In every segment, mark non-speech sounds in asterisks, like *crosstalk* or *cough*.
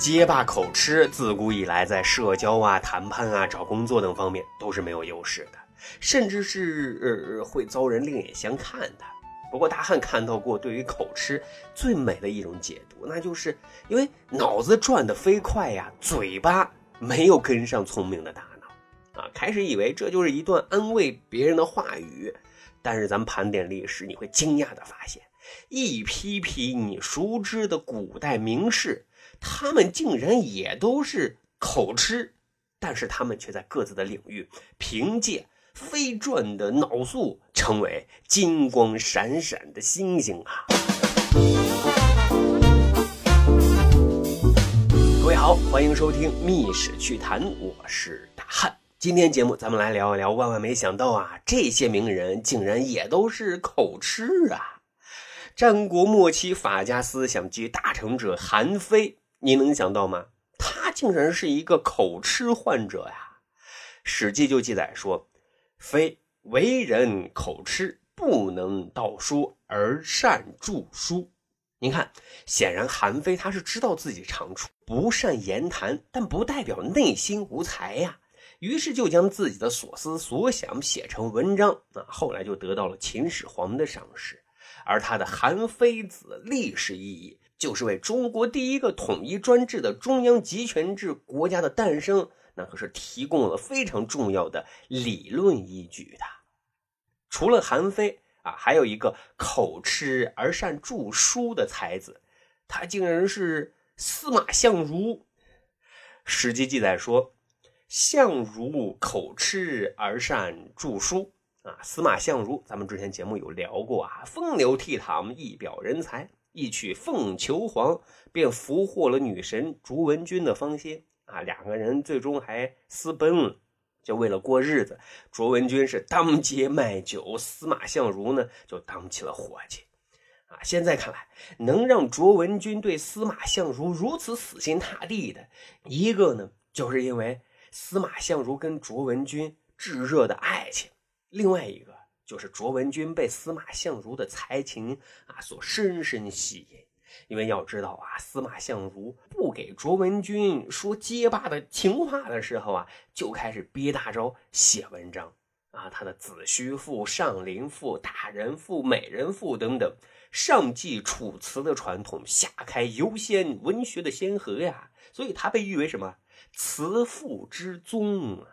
结巴口吃自古以来在社交啊、谈判啊、找工作等方面都是没有优势的，甚至是呃会遭人另眼相看的。不过大汉看到过对于口吃最美的一种解读，那就是因为脑子转得飞快呀，嘴巴没有跟上聪明的大脑啊，开始以为这就是一段安慰别人的话语。但是咱们盘点历史，你会惊讶的发现，一批批你熟知的古代名士。他们竟然也都是口吃，但是他们却在各自的领域凭借飞转的脑速，成为金光闪闪的星星啊！各位好，欢迎收听《密史趣谈》，我是大汉。今天节目咱们来聊一聊，万万没想到啊，这些名人竟然也都是口吃啊！战国末期法家思想集大成者韩非。您能想到吗？他竟然是一个口吃患者呀！《史记》就记载说：“非为人口吃，不能道书而善著书。”您看，显然韩非他是知道自己长处，不善言谈，但不代表内心无才呀。于是就将自己的所思所想写成文章，啊，后来就得到了秦始皇的赏识。而他的《韩非子》历史意义。就是为中国第一个统一专制的中央集权制国家的诞生，那可是提供了非常重要的理论依据的。除了韩非啊，还有一个口吃而善著书的才子，他竟然是司马相如。史记记载说，相如口吃而善著书啊。司马相如，咱们之前节目有聊过啊，风流倜傥，一表人才。一曲凤求凰，便俘获了女神卓文君的芳心啊！两个人最终还私奔了。就为了过日子，卓文君是当街卖酒，司马相如呢就当起了伙计啊！现在看来，能让卓文君对司马相如如此死心塌地的一个呢，就是因为司马相如跟卓文君炙热的爱情；另外一个。就是卓文君被司马相如的才情啊所深深吸引，因为要知道啊，司马相如不给卓文君说结巴的情话的时候啊，就开始憋大招写文章啊，他的子虚赋、上林赋、大人赋、美人赋等等，上继楚辞的传统，下开游仙文学的先河呀，所以他被誉为什么词赋之宗啊？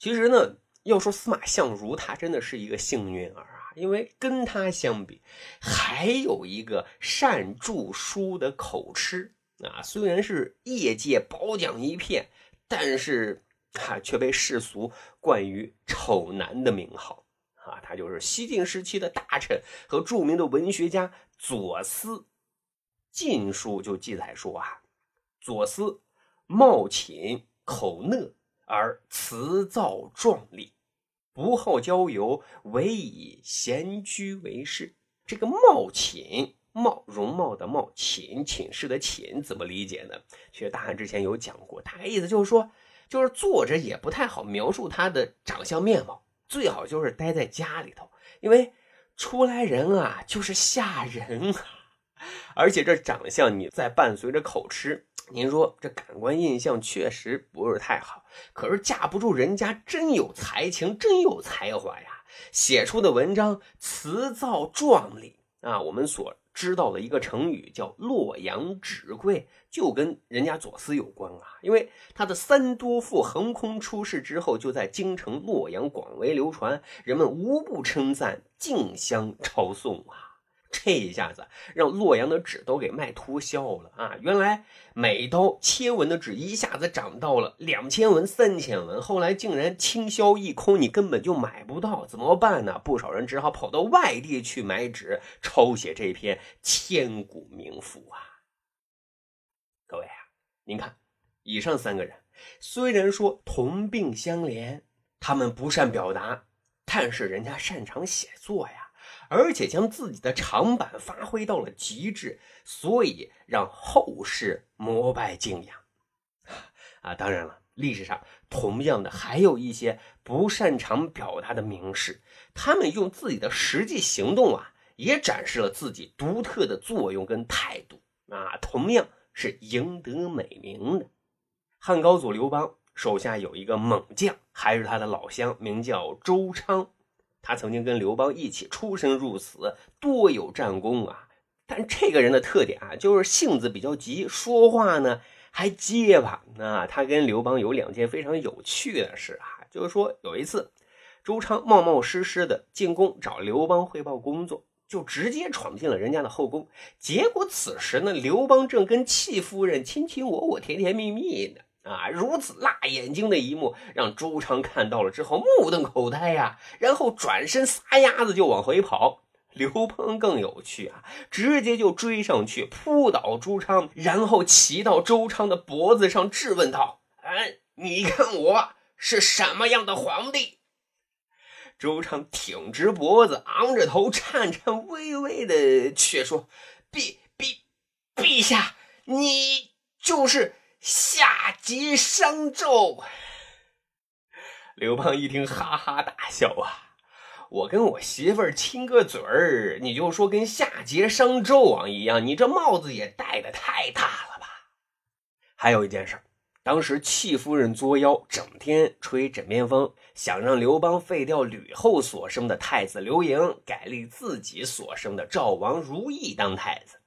其实呢。要说司马相如，他真的是一个幸运儿啊，因为跟他相比，还有一个善著书的口吃啊。虽然是业界褒奖一片，但是他却被世俗冠于丑男的名号啊。他就是西晋时期的大臣和著名的文学家左思，《晋书》就记载说啊，左思貌寝口讷。而辞藻壮丽，不好交游，唯以闲居为事。这个貌寝，貌容貌的貌，寝寝室的寝，怎么理解呢？其实大汉之前有讲过，大概意思就是说，就是作者也不太好描述他的长相面貌，最好就是待在家里头，因为出来人啊就是吓人啊，*laughs* 而且这长相你再伴随着口吃。您说这感官印象确实不是太好，可是架不住人家真有才情，真有才华呀，写出的文章辞藻壮丽啊。我们所知道的一个成语叫洛阳纸贵，就跟人家左思有关啊。因为他的《三多赋》横空出世之后，就在京城洛阳广为流传，人们无不称赞，竞相抄送啊。这一下子让洛阳的纸都给卖脱销了啊！原来每刀切文的纸一下子涨到了两千文、三千文，后来竟然倾销一空，你根本就买不到，怎么办呢？不少人只好跑到外地去买纸，抄写这篇千古名赋啊！各位啊，您看，以上三个人虽然说同病相怜，他们不善表达，但是人家擅长写作呀。而且将自己的长板发挥到了极致，所以让后世膜拜敬仰。啊，当然了，历史上同样的还有一些不擅长表达的名士，他们用自己的实际行动啊，也展示了自己独特的作用跟态度。啊，同样是赢得美名的。汉高祖刘邦手下有一个猛将，还是他的老乡，名叫周昌。他曾经跟刘邦一起出生入死，多有战功啊。但这个人的特点啊，就是性子比较急，说话呢还结巴。那他跟刘邦有两件非常有趣的事啊，就是说有一次，周昌冒冒失失的进宫找刘邦汇报工作，就直接闯进了人家的后宫。结果此时呢，刘邦正跟戚夫人卿卿我我、甜甜蜜蜜呢。啊，如此辣眼睛的一幕，让周昌看到了之后目瞪口呆呀，然后转身撒丫子就往回跑。刘邦更有趣啊，直接就追上去扑倒朱昌，然后骑到周昌的脖子上质问道：“哎，你看我是什么样的皇帝？”周昌挺直脖子，昂着头，颤颤巍巍的却说：“陛陛陛下，你就是。”下级商纣，刘邦一听哈哈大笑啊！我跟我媳妇儿亲个嘴儿，你就说跟夏桀商纣王一样，你这帽子也戴的太大了吧？还有一件事，当时戚夫人作妖，整天吹枕边风，想让刘邦废掉吕后所生的太子刘盈，改立自己所生的赵王如意当太子。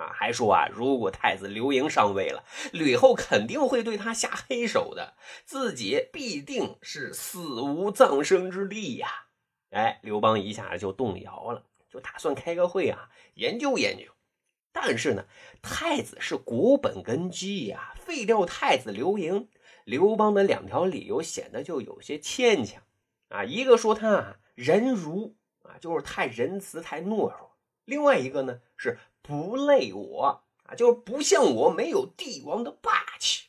啊，还说啊，如果太子刘盈上位了，吕后肯定会对他下黑手的，自己必定是死无葬身之地呀！哎，刘邦一下就动摇了，就打算开个会啊，研究研究。但是呢，太子是国本根基呀，废掉太子刘盈，刘邦的两条理由显得就有些牵强啊。一个说他啊仁儒啊，就是太仁慈、太懦弱；另外一个呢是。不累我啊，就是不像我没有帝王的霸气。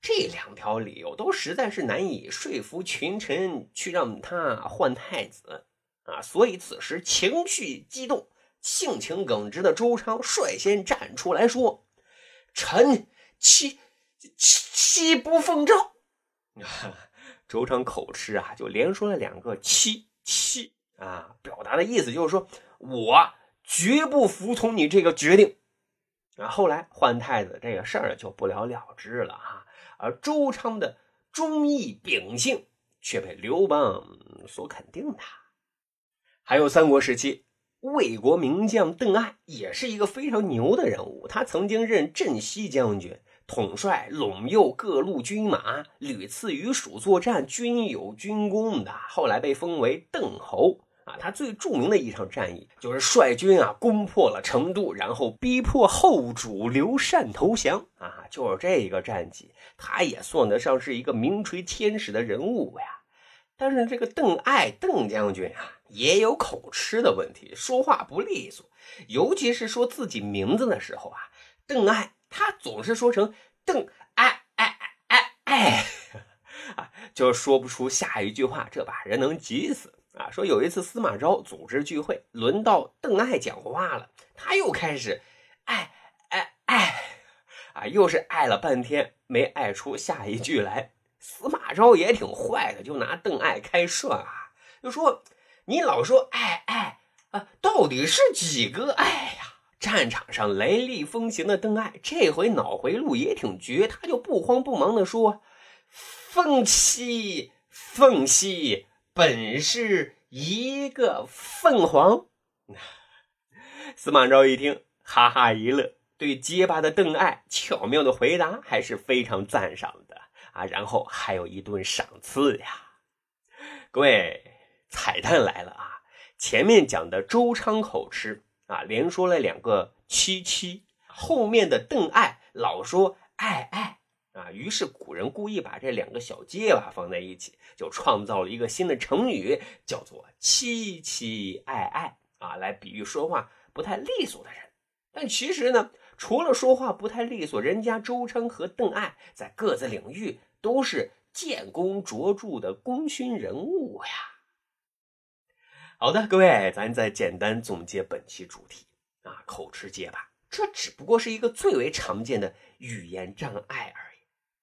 这两条理由都实在是难以说服群臣去让他换太子啊，所以此时情绪激动、性情耿直的周昌率先站出来说：“臣妻妻妻不奉诏？”啊 *laughs* 周昌口吃啊，就连说了两个“七七”啊，表达的意思就是说我。绝不服从你这个决定，啊，后来换太子这个事儿就不了了之了哈。而周昌的忠义秉性却被刘邦所肯定的。还有三国时期，魏国名将邓艾也是一个非常牛的人物，他曾经任镇西将军，统帅陇右各路军马，屡次与蜀作战，均有军功的。后来被封为邓侯。啊，他最著名的一场战役就是率军啊攻破了成都，然后逼迫后主刘禅投降啊，就是这个战绩，他也算得上是一个名垂天史的人物呀。但是这个邓艾邓将军啊，也有口吃的问题，说话不利索，尤其是说自己名字的时候啊，邓艾他总是说成邓艾艾艾艾，*laughs* 啊，就说不出下一句话，这把人能急死。说有一次司马昭组织聚会，轮到邓艾讲话了，他又开始，爱爱爱，啊，又是爱了半天没爱出下一句来。司马昭也挺坏的，就拿邓艾开涮啊，就说你老说爱爱啊，到底是几个爱呀？战场上雷厉风行的邓艾，这回脑回路也挺绝，他就不慌不忙的说，凤兮凤兮。本是一个凤凰，*laughs* 司马昭一听，哈哈一乐，对结巴的邓艾巧妙的回答还是非常赞赏的啊。然后还有一顿赏赐呀。各位，彩蛋来了啊！前面讲的周昌口吃啊，连说了两个七七，后面的邓艾老说爱爱。啊，于是古人故意把这两个小结巴放在一起，就创造了一个新的成语，叫做“凄凄爱爱”啊，来比喻说话不太利索的人。但其实呢，除了说话不太利索，人家周昌和邓艾在各自领域都是建功卓著的功勋人物呀。好的，各位，咱再简单总结本期主题啊，口吃结巴，这只不过是一个最为常见的语言障碍而已。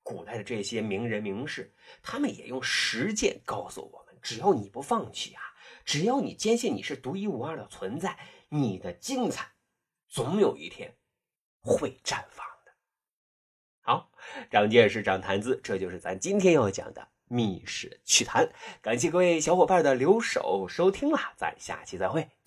古代的这些名人名士，他们也用实践告诉我们：只要你不放弃啊，只要你坚信你是独一无二的存在，你的精彩总有一天会绽放的。好，长见识，长谈资，这就是咱今天要讲的《密室趣谈》。感谢各位小伙伴的留守收听啦，咱下期再会。